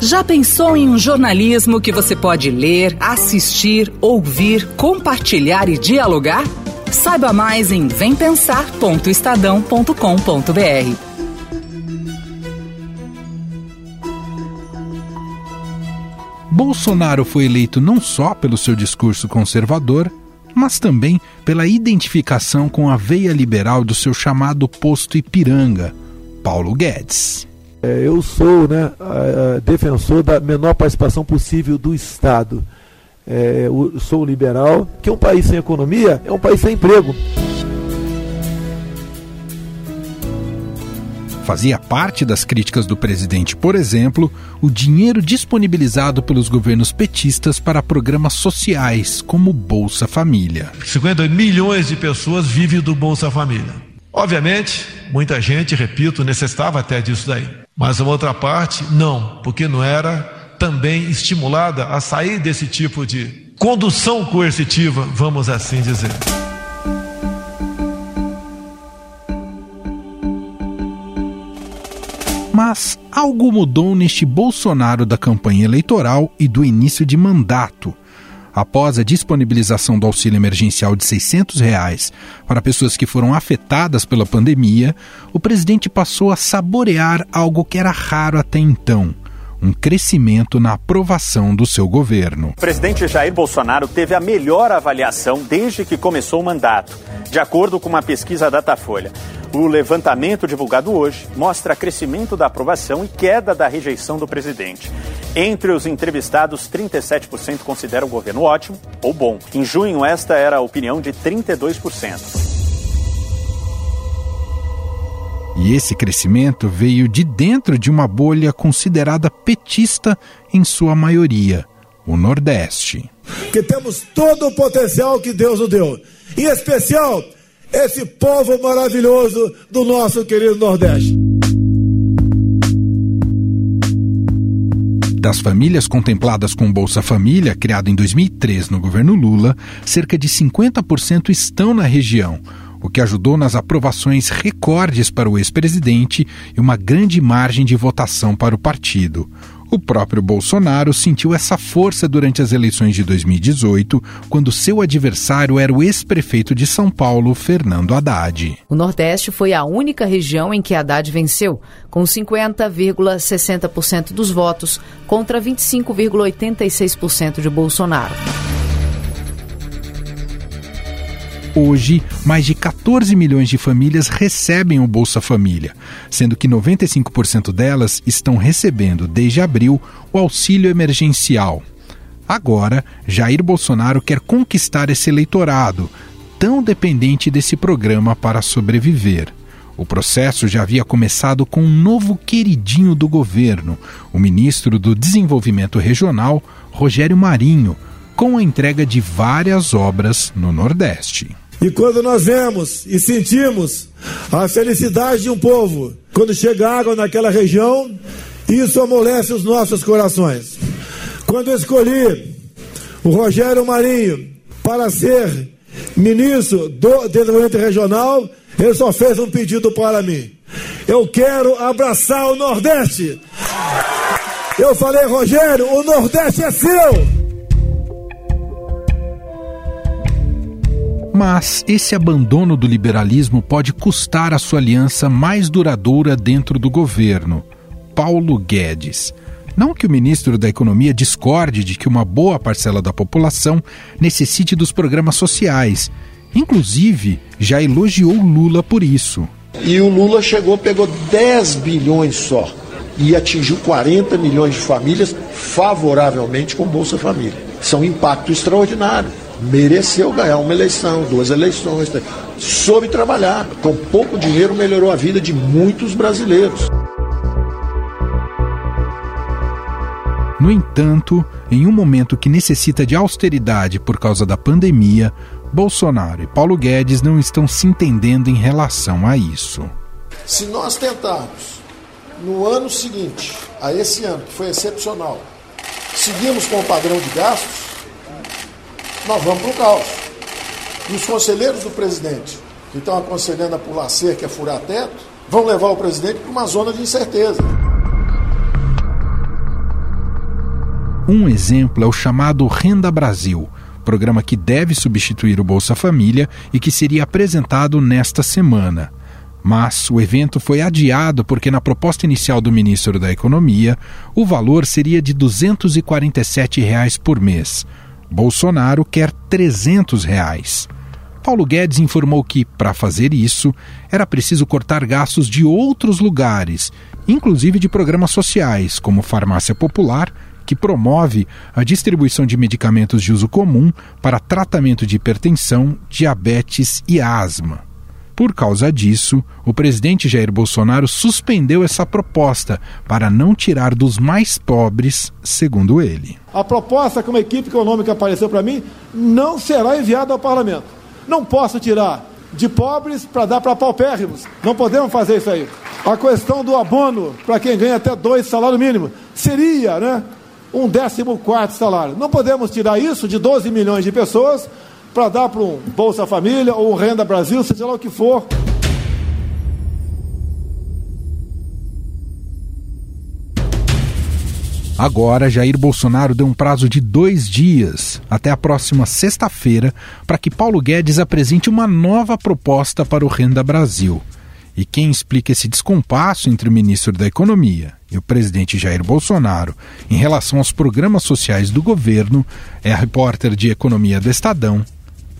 Já pensou em um jornalismo que você pode ler, assistir, ouvir, compartilhar e dialogar? Saiba mais em vempensar.estadão.com.br. Bolsonaro foi eleito não só pelo seu discurso conservador, mas também pela identificação com a veia liberal do seu chamado posto Ipiranga, Paulo Guedes. É, eu sou né, defensor da menor participação possível do Estado. É, eu sou liberal, que um país sem economia é um país sem emprego. Fazia parte das críticas do presidente, por exemplo, o dinheiro disponibilizado pelos governos petistas para programas sociais, como Bolsa Família. 52 milhões de pessoas vivem do Bolsa Família. Obviamente, muita gente, repito, necessitava até disso daí. Mas a outra parte, não, porque não era também estimulada a sair desse tipo de condução coercitiva, vamos assim dizer. Mas algo mudou neste Bolsonaro da campanha eleitoral e do início de mandato após a disponibilização do auxílio emergencial de 600 reais para pessoas que foram afetadas pela pandemia, o presidente passou a saborear algo que era raro até então um crescimento na aprovação do seu governo. O presidente Jair Bolsonaro teve a melhor avaliação desde que começou o mandato, de acordo com uma pesquisa Datafolha. O levantamento divulgado hoje mostra crescimento da aprovação e queda da rejeição do presidente. Entre os entrevistados, 37% consideram o governo ótimo ou bom. Em junho, esta era a opinião de 32%. E esse crescimento veio de dentro de uma bolha considerada petista em sua maioria, o Nordeste. Que temos todo o potencial que Deus nos deu. Em especial, esse povo maravilhoso do nosso querido Nordeste. Das famílias contempladas com Bolsa Família, criado em 2003 no governo Lula, cerca de 50% estão na região o que ajudou nas aprovações recordes para o ex-presidente e uma grande margem de votação para o partido. O próprio Bolsonaro sentiu essa força durante as eleições de 2018, quando seu adversário era o ex-prefeito de São Paulo, Fernando Haddad. O Nordeste foi a única região em que Haddad venceu, com 50,60% dos votos contra 25,86% de Bolsonaro. Hoje, mais de 14 milhões de famílias recebem o Bolsa Família, sendo que 95% delas estão recebendo, desde abril, o auxílio emergencial. Agora, Jair Bolsonaro quer conquistar esse eleitorado, tão dependente desse programa para sobreviver. O processo já havia começado com um novo queridinho do governo, o ministro do Desenvolvimento Regional, Rogério Marinho, com a entrega de várias obras no Nordeste. E quando nós vemos e sentimos a felicidade de um povo, quando chega água naquela região, isso amolece os nossos corações. Quando escolhi o Rogério Marinho para ser ministro do Desenvolvimento Regional, ele só fez um pedido para mim. Eu quero abraçar o Nordeste. Eu falei, Rogério, o Nordeste é seu. Mas esse abandono do liberalismo pode custar a sua aliança mais duradoura dentro do governo, Paulo Guedes. Não que o ministro da Economia discorde de que uma boa parcela da população necessite dos programas sociais. Inclusive, já elogiou Lula por isso. E o Lula chegou, pegou 10 bilhões só e atingiu 40 milhões de famílias favoravelmente com Bolsa Família. Um impacto extraordinário mereceu ganhar uma eleição, duas eleições, soube trabalhar. Com pouco dinheiro melhorou a vida de muitos brasileiros. No entanto, em um momento que necessita de austeridade por causa da pandemia, Bolsonaro e Paulo Guedes não estão se entendendo em relação a isso. Se nós tentarmos, no ano seguinte, a esse ano, que foi excepcional, seguirmos com o padrão de gastos, nós vamos para o caos. E os conselheiros do presidente, que estão aconselhando a pular cerca, a furar teto, vão levar o presidente para uma zona de incerteza. Um exemplo é o chamado Renda Brasil, programa que deve substituir o Bolsa Família e que seria apresentado nesta semana. Mas o evento foi adiado porque, na proposta inicial do ministro da Economia, o valor seria de 247 reais por mês. Bolsonaro quer 300 reais. Paulo Guedes informou que, para fazer isso, era preciso cortar gastos de outros lugares, inclusive de programas sociais, como Farmácia Popular, que promove a distribuição de medicamentos de uso comum para tratamento de hipertensão, diabetes e asma. Por causa disso, o presidente Jair Bolsonaro suspendeu essa proposta para não tirar dos mais pobres, segundo ele. A proposta que uma equipe econômica apareceu para mim não será enviada ao parlamento. Não posso tirar de pobres para dar para paupérrimos. Não podemos fazer isso aí. A questão do abono para quem ganha até dois salários mínimos seria, né? Um décimo quarto salário. Não podemos tirar isso de 12 milhões de pessoas para dar para um Bolsa Família ou um Renda Brasil, seja lá o que for. Agora, Jair Bolsonaro deu um prazo de dois dias, até a próxima sexta-feira, para que Paulo Guedes apresente uma nova proposta para o Renda Brasil. E quem explica esse descompasso entre o ministro da Economia e o presidente Jair Bolsonaro em relação aos programas sociais do governo é a repórter de Economia do Estadão,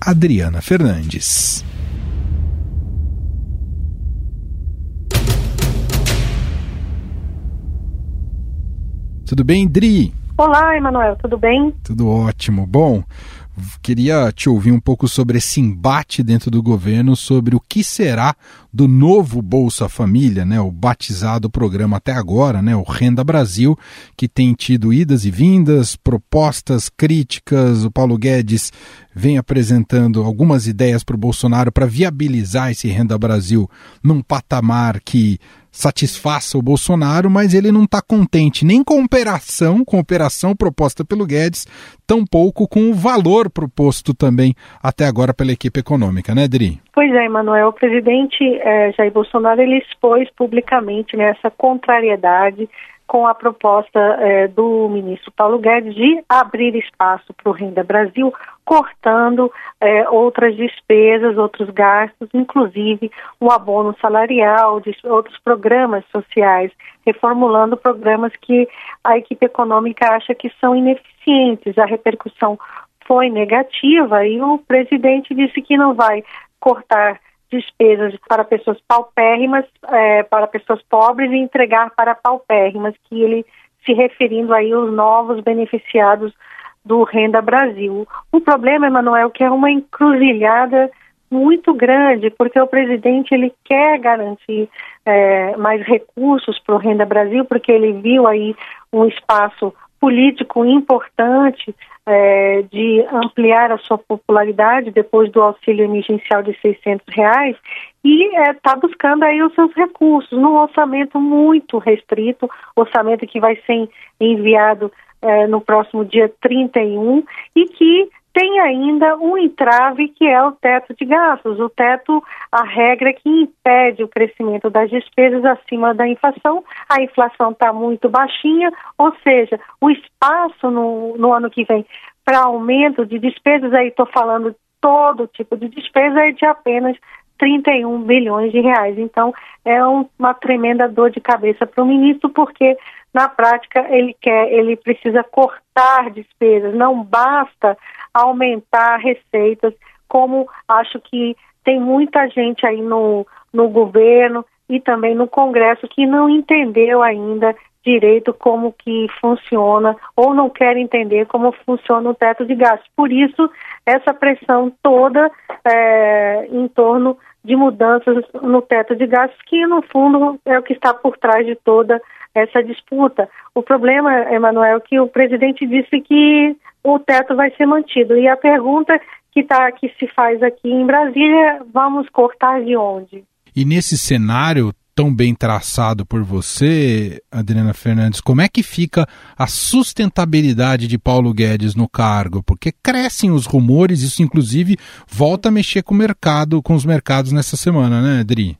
Adriana Fernandes. Tudo bem, Dri? Olá, Emanuel, tudo bem? Tudo ótimo. Bom, queria te ouvir um pouco sobre esse embate dentro do governo sobre o que será do novo Bolsa Família, né, o batizado programa até agora, né, o Renda Brasil, que tem tido idas e vindas, propostas, críticas. O Paulo Guedes vem apresentando algumas ideias para o Bolsonaro para viabilizar esse Renda Brasil num patamar que satisfaça o Bolsonaro, mas ele não está contente nem com a operação, com a operação proposta pelo Guedes, tampouco com o valor proposto também até agora pela equipe econômica, né, Dri? Pois é, Emanuel. O presidente eh, Jair Bolsonaro ele expôs publicamente nessa contrariedade com a proposta eh, do ministro Paulo Guedes de abrir espaço para o Renda Brasil, cortando eh, outras despesas, outros gastos, inclusive o abono salarial, de outros programas sociais, reformulando programas que a equipe econômica acha que são ineficientes. A repercussão foi negativa e o presidente disse que não vai cortar despesas para pessoas paupérrimas, é, para pessoas pobres e entregar para paupérrimas, que ele se referindo aí aos novos beneficiados do Renda Brasil. O problema, Emanuel, que é uma encruzilhada muito grande, porque o presidente ele quer garantir é, mais recursos para o Renda Brasil, porque ele viu aí um espaço político importante é, de ampliar a sua popularidade depois do auxílio emergencial de 600 reais e está é, buscando aí os seus recursos num orçamento muito restrito, orçamento que vai ser enviado é, no próximo dia 31 e que tem ainda um entrave que é o teto de gastos. O teto, a regra que impede o crescimento das despesas acima da inflação. A inflação está muito baixinha, ou seja, o espaço no, no ano que vem para aumento de despesas, aí estou falando todo tipo de despesa, é de apenas 31 bilhões de reais. Então, é um, uma tremenda dor de cabeça para o ministro, porque na prática ele quer, ele precisa cortar despesas, não basta aumentar receitas, como acho que tem muita gente aí no, no governo e também no Congresso que não entendeu ainda direito como que funciona ou não quer entender como funciona o teto de gastos. Por isso, essa pressão toda é, em torno de mudanças no teto de gastos, que no fundo é o que está por trás de toda essa disputa. O problema, Emanuel, é que o presidente disse que o teto vai ser mantido. E a pergunta que, tá, que se faz aqui em Brasília, vamos cortar de onde? E nesse cenário tão bem traçado por você, Adriana Fernandes, como é que fica a sustentabilidade de Paulo Guedes no cargo? Porque crescem os rumores, isso inclusive volta a mexer com o mercado, com os mercados nessa semana, né, Adri?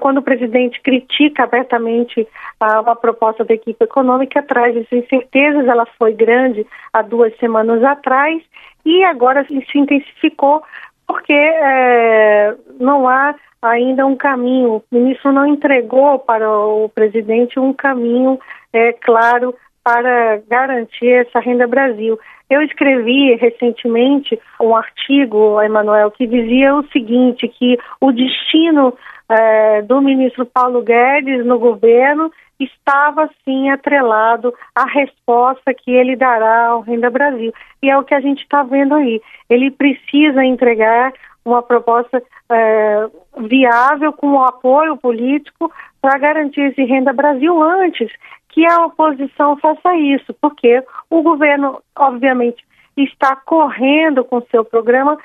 quando o presidente critica abertamente a, a proposta da equipe econômica, traz incertezas. Ela foi grande há duas semanas atrás e agora se intensificou porque é, não há ainda um caminho. O ministro não entregou para o presidente um caminho é, claro para garantir essa renda Brasil. Eu escrevi recentemente um artigo, Emanuel, que dizia o seguinte, que o destino é, do ministro Paulo Guedes no governo estava sim atrelado à resposta que ele dará ao Renda Brasil. E é o que a gente está vendo aí. Ele precisa entregar uma proposta é, viável com o apoio político para garantir esse Renda Brasil antes que a oposição faça isso, porque o governo, obviamente, está correndo com seu programa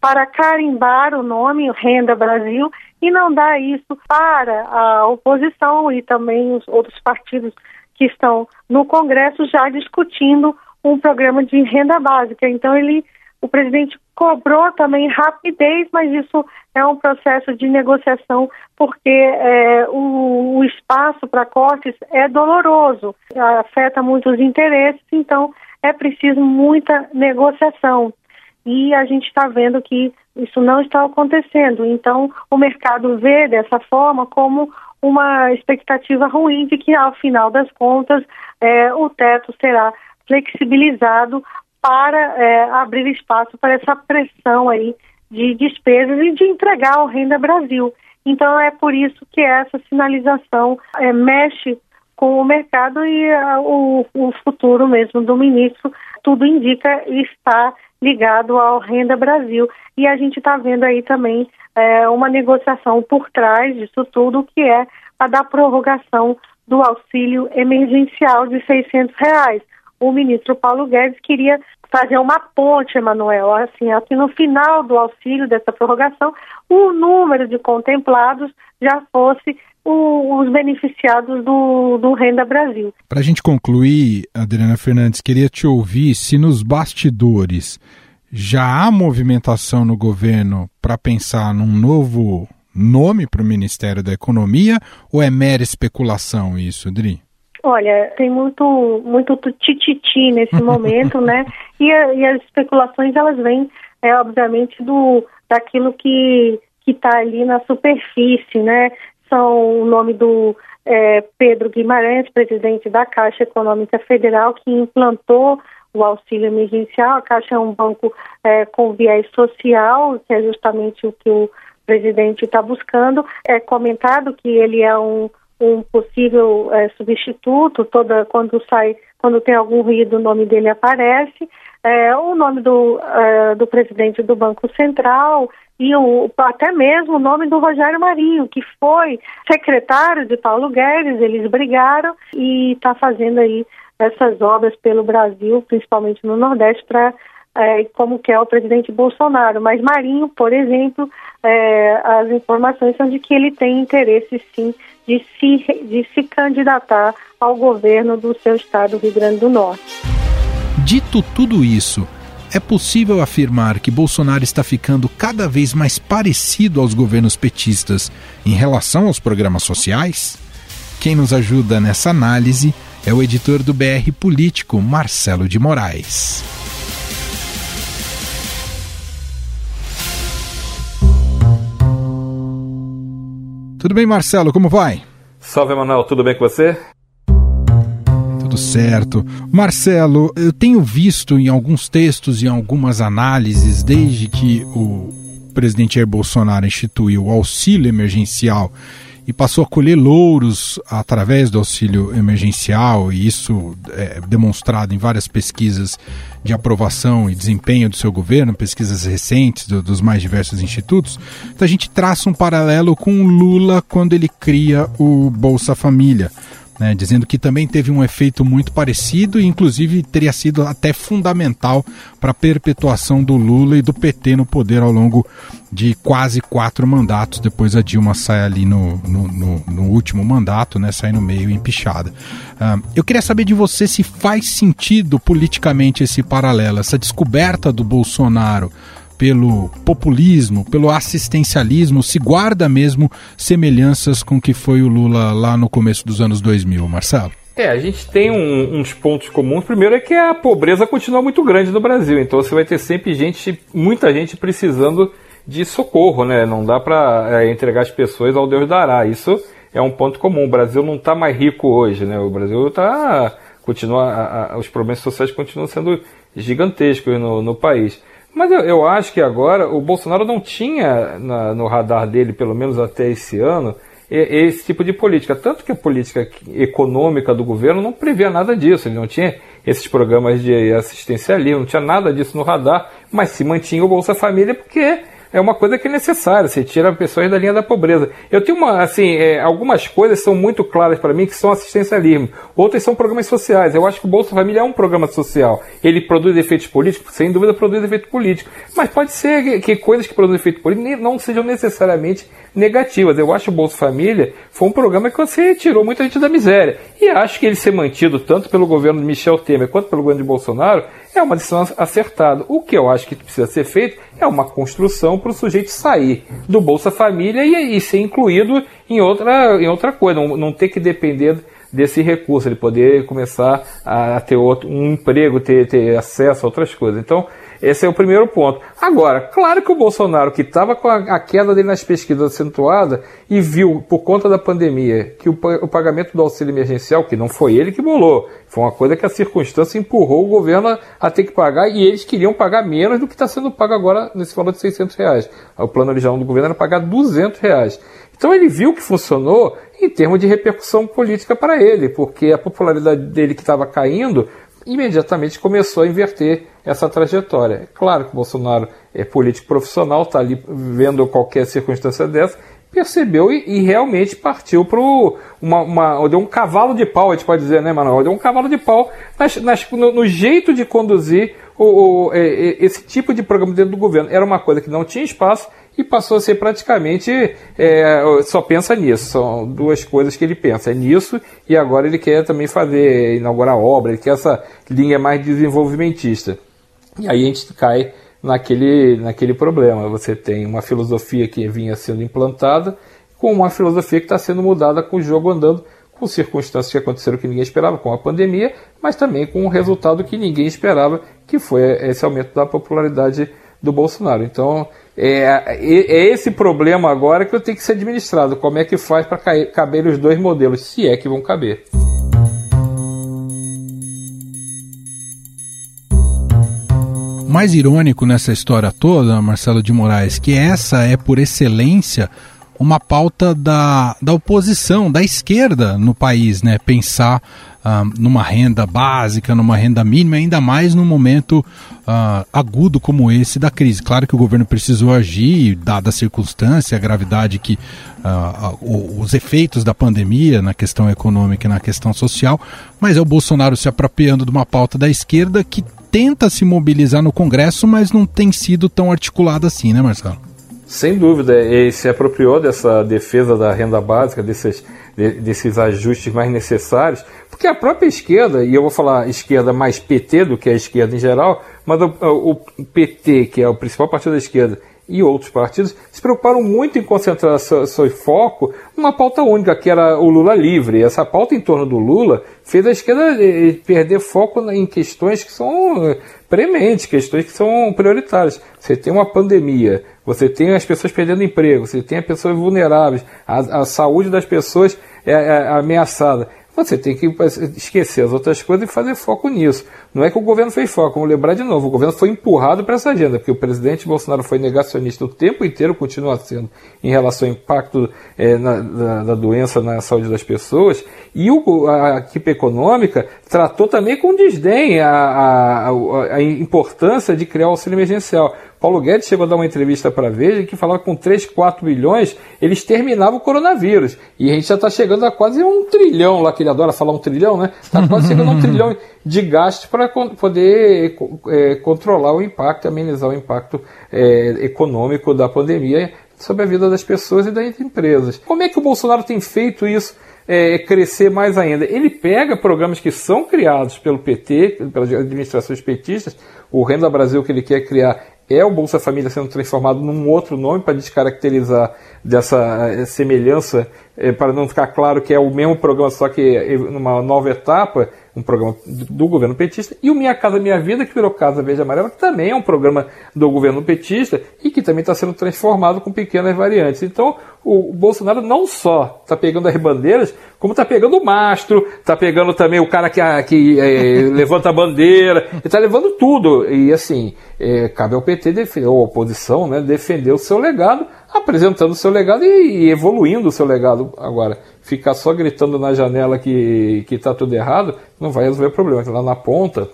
para carimbar o nome Renda Brasil e não dá isso para a oposição e também os outros partidos que estão no Congresso já discutindo um programa de renda básica. Então ele o presidente cobrou também rapidez, mas isso é um processo de negociação, porque é, o, o espaço para cortes é doloroso, afeta muitos interesses, então é preciso muita negociação. E a gente está vendo que isso não está acontecendo. Então, o mercado vê dessa forma como uma expectativa ruim de que, ao final das contas, é, o teto será flexibilizado para é, abrir espaço para essa pressão aí de despesas e de entregar ao Renda Brasil. Então é por isso que essa sinalização é, mexe com o mercado e uh, o, o, futuro mesmo do ministro, tudo indica está ligado ao Renda Brasil. E a gente está vendo aí também é, uma negociação por trás disso tudo, que é a da prorrogação do auxílio emergencial de 600 reais. O ministro Paulo Guedes queria fazer uma ponte, Emanuel, assim, assim, no final do auxílio dessa prorrogação, o número de contemplados já fosse o, os beneficiados do, do Renda Brasil. Para a gente concluir, Adriana Fernandes, queria te ouvir se nos bastidores já há movimentação no governo para pensar num novo nome para o Ministério da Economia ou é mera especulação isso, Adri? Olha, tem muito muito tititi nesse momento, né? E, a, e, as especulações elas vêm, é, obviamente, do daquilo que que está ali na superfície, né? São o nome do é, Pedro Guimarães, presidente da Caixa Econômica Federal, que implantou o auxílio emergencial. A Caixa é um banco é, com viés social, que é justamente o que o presidente está buscando. É comentado que ele é um um possível é, substituto, toda quando sai, quando tem algum ruído, o nome dele aparece, é, o nome do, é, do presidente do Banco Central e o, até mesmo o nome do Rogério Marinho, que foi secretário de Paulo Guedes, eles brigaram e está fazendo aí essas obras pelo Brasil, principalmente no Nordeste, para é, como quer o presidente Bolsonaro. Mas Marinho, por exemplo, é, as informações são de que ele tem interesse sim de se, de se candidatar ao governo do seu estado, Rio Grande do Norte. Dito tudo isso, é possível afirmar que Bolsonaro está ficando cada vez mais parecido aos governos petistas em relação aos programas sociais? Quem nos ajuda nessa análise é o editor do BR Político, Marcelo de Moraes. Tudo bem, Marcelo? Como vai? Salve, Emanuel. Tudo bem com você? Tudo certo. Marcelo, eu tenho visto em alguns textos e algumas análises, desde que o presidente Jair Bolsonaro instituiu o auxílio emergencial e passou a colher louros através do auxílio emergencial, e isso é demonstrado em várias pesquisas de aprovação e desempenho do seu governo, pesquisas recentes do, dos mais diversos institutos. Então a gente traça um paralelo com Lula quando ele cria o Bolsa Família né, dizendo que também teve um efeito muito parecido e, inclusive, teria sido até fundamental para a perpetuação do Lula e do PT no poder ao longo de quase quatro mandatos. Depois a Dilma sai ali no, no, no, no último mandato, né, sai no meio empichada. Uh, eu queria saber de você se faz sentido politicamente esse paralelo, essa descoberta do Bolsonaro pelo populismo, pelo assistencialismo, se guarda mesmo semelhanças com o que foi o Lula lá no começo dos anos 2000, Marcelo? É, a gente tem um, uns pontos comuns. Primeiro é que a pobreza continua muito grande no Brasil, então você vai ter sempre gente, muita gente precisando de socorro, né? Não dá para é, entregar as pessoas ao Deus dará. Isso é um ponto comum. O Brasil não está mais rico hoje, né? O Brasil está continua, a, a, os problemas sociais continuam sendo gigantescos no, no país. Mas eu, eu, acho que agora o Bolsonaro não tinha na, no radar dele, pelo menos até esse ano, esse tipo de política. Tanto que a política econômica do governo não previa nada disso. Ele não tinha esses programas de assistencialismo, não tinha nada disso no radar, mas se mantinha o Bolsa Família porque é uma coisa que é necessária, você tira pessoas da linha da pobreza. Eu tenho uma, assim, é, algumas coisas são muito claras para mim que são assistencialismo, outras são programas sociais. Eu acho que o Bolsa Família é um programa social. Ele produz efeitos políticos? Sem dúvida produz efeito político. Mas pode ser que, que coisas que produzem efeito político não sejam necessariamente negativas. Eu acho que o Bolsa Família foi um programa que você tirou muita gente da miséria. E acho que ele ser mantido tanto pelo governo de Michel Temer quanto pelo governo de Bolsonaro é uma decisão acertada. O que eu acho que precisa ser feito é uma construção para o sujeito sair do Bolsa Família e, e, ser incluído em outra, em outra coisa, não, não ter que depender desse recurso, ele poder começar a, ter outro, um emprego, ter, ter acesso a outras coisas. Então, esse é o primeiro ponto. Agora, claro que o Bolsonaro, que estava com a, queda dele nas pesquisas acentuada e viu, por conta da pandemia, que o, o, pagamento do auxílio emergencial, que não foi ele que bolou, foi uma coisa que a circunstância empurrou o governo a, a ter que pagar e eles queriam pagar menos do que está sendo pago agora nesse valor de 600 reais. O plano original do governo era pagar 200 reais. Então ele viu que funcionou em termos de repercussão política para ele, porque a popularidade dele que estava caindo imediatamente começou a inverter essa trajetória. É claro que Bolsonaro é político profissional, está ali vendo qualquer circunstância dessa, percebeu e, e realmente partiu para uma, uma, deu um cavalo de pau, a gente pode dizer, né, Manuel? Deu um cavalo de pau nas, nas, no, no, jeito de conduzir o, o, esse tipo de programa dentro do governo. Era uma coisa que não tinha espaço e passou a ser praticamente é, só pensa nisso. São duas coisas que ele pensa, é nisso e agora ele quer também fazer, inaugurar obra, ele quer essa linha mais desenvolvimentista. E aí a gente cai naquele, naquele problema. Você tem uma filosofia que vinha sendo implantada com uma filosofia que está sendo mudada com o jogo andando, com circunstâncias que aconteceram que ninguém esperava, com a pandemia, mas também com um resultado que ninguém esperava, que foi esse aumento da popularidade do Bolsonaro. Então, é, é esse problema agora que eu tenho que ser administrado. Como é que faz para caber os dois modelos, se é que vão caber? Mais irônico nessa história toda, Marcelo de Moraes, que essa é por excelência uma pauta da, da oposição, da esquerda no país, né? Pensar uh, numa renda básica, numa renda mínima, ainda mais num momento uh, agudo como esse da crise. Claro que o governo precisou agir, dada a circunstância, a gravidade que uh, os efeitos da pandemia na questão econômica e na questão social, mas é o Bolsonaro se apropriando de uma pauta da esquerda que tenta se mobilizar no Congresso, mas não tem sido tão articulado assim, né, Marcelo? Sem dúvida, ele se apropriou dessa defesa da renda básica, desses, desses ajustes mais necessários, porque a própria esquerda, e eu vou falar esquerda mais PT do que a esquerda em geral, mas o, o PT, que é o principal partido da esquerda, e outros partidos se preocuparam muito em concentrar seu, seu, foco numa pauta única, que era o Lula livre. Essa pauta em torno do Lula fez a esquerda eh, perder foco em questões que são eh, prementes, questões que são prioritárias. Você tem uma pandemia, você tem as pessoas perdendo emprego, você tem as pessoas vulneráveis, a, a saúde das pessoas é, é ameaçada. Você tem que esquecer as outras coisas e fazer foco nisso. Não é que o governo fez foco, vamos lembrar de novo, o governo foi empurrado para essa agenda, porque o presidente Bolsonaro foi negacionista o tempo inteiro, continua sendo, em relação ao impacto é, na, da, da, doença na saúde das pessoas, e o, a, equipe econômica tratou também com desdém a, a, a importância de criar o auxílio emergencial. Paulo Guedes chegou a dar uma entrevista para a Veja que falava que com 3, 4 bilhões eles terminavam o coronavírus. E a gente já está chegando a quase um trilhão lá, que ele adora falar um trilhão, né? Está quase chegando a um trilhão de gastos para poder é, controlar o impacto, amenizar o impacto é, econômico da pandemia sobre a vida das pessoas e das empresas. Como é que o Bolsonaro tem feito isso? É, crescer mais ainda. Ele pega programas que são criados pelo PT, pelas administrações petistas, o Renda Brasil que ele quer criar é o Bolsa Família sendo transformado num outro nome para descaracterizar dessa eh, semelhança, é, para não ficar claro que é o mesmo programa, só que numa nova etapa, um programa do governo petista, e o Minha Casa Minha Vida, que virou Casa Verde Amarela, que também é um programa do governo petista e que também está sendo transformado com pequenas variantes. Então, o Bolsonaro não só está pegando as bandeiras, como está pegando o mastro, está pegando também o cara que, que é, levanta a bandeira, está levando tudo. E assim, é, cabe ao PT, defender, ou a oposição, né, defender o seu legado, apresentando o seu legado e, e evoluindo o seu legado. Agora, ficar só gritando na janela que está tudo errado, não vai resolver o problema. Lá na ponta,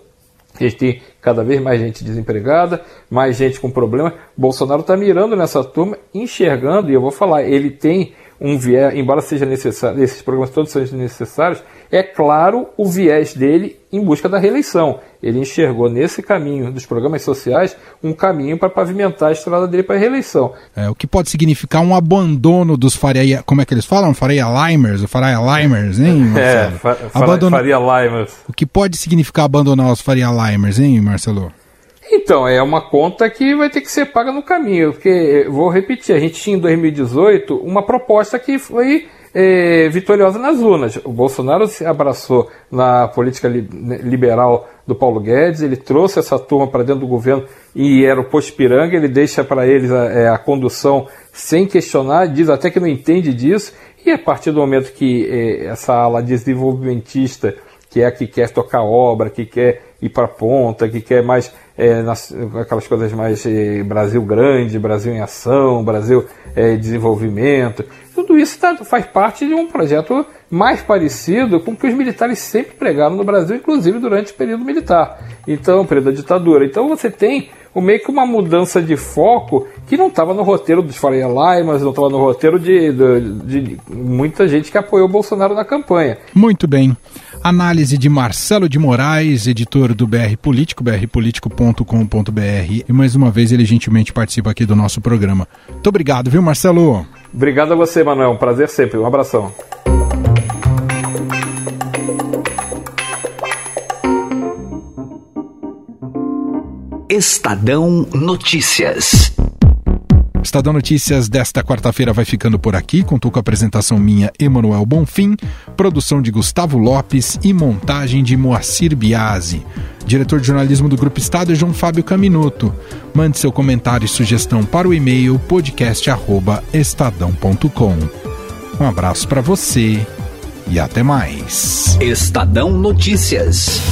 a gente tem cada vez mais gente desempregada, mais gente com problema. Bolsonaro está mirando nessa turma, enxergando, e eu vou falar, ele tem um viés, embora seja necessário, esses programas todos sejam necessários, é claro o viés dele em busca da reeleição. Ele enxergou nesse caminho dos programas sociais um caminho para pavimentar a estrada dele para a reeleição. É, o que pode significar um abandono dos Faria, como é que eles falam? Faria Limers, Faria Limers, hein? É, Marcelo? É, fa Abandona... Faria Limers. O que pode significar abandonar os Faria Limers, hein, Marcelo? Então, é uma conta que vai ter que ser paga no caminho, porque, vou repetir, a gente tinha em 2018 uma proposta que foi é, vitoriosa nas urnas. O Bolsonaro se abraçou na política li liberal do Paulo Guedes, ele trouxe essa turma para dentro do governo e era o posto piranga, ele deixa para eles a, é, a, condução sem questionar, diz até que não entende disso, e a partir do momento que é, essa ala desenvolvimentista, que é a que quer tocar obra, que quer ir para ponta, que quer mais é, nas, aquelas coisas mais é, Brasil grande, Brasil em ação, Brasil é, desenvolvimento. Tudo isso tá, faz parte de um projeto mais parecido com o que os militares sempre pregaram no Brasil, inclusive durante o período militar, então, período da ditadura. Então você tem o meio que uma mudança de foco que não estava no roteiro dos Faria Limas, não estava no roteiro de, de, de muita gente que apoiou o Bolsonaro na campanha. Muito bem. Análise de Marcelo de Moraes, editor do BR Político, brpolitico.com.br. E mais uma vez ele gentilmente participa aqui do nosso programa. Muito obrigado, viu, Marcelo? Obrigado a você, Manuel. Um prazer sempre. Um abração. Estadão Notícias. Estadão Notícias desta quarta-feira vai ficando por aqui. Contou com a apresentação minha, Emanuel Bonfim, produção de Gustavo Lopes e montagem de Moacir Biasi. Diretor de jornalismo do Grupo Estado é João Fábio Caminuto. Mande seu comentário e sugestão para o e-mail podcast@estadão.com. Um abraço para você e até mais. Estadão Notícias.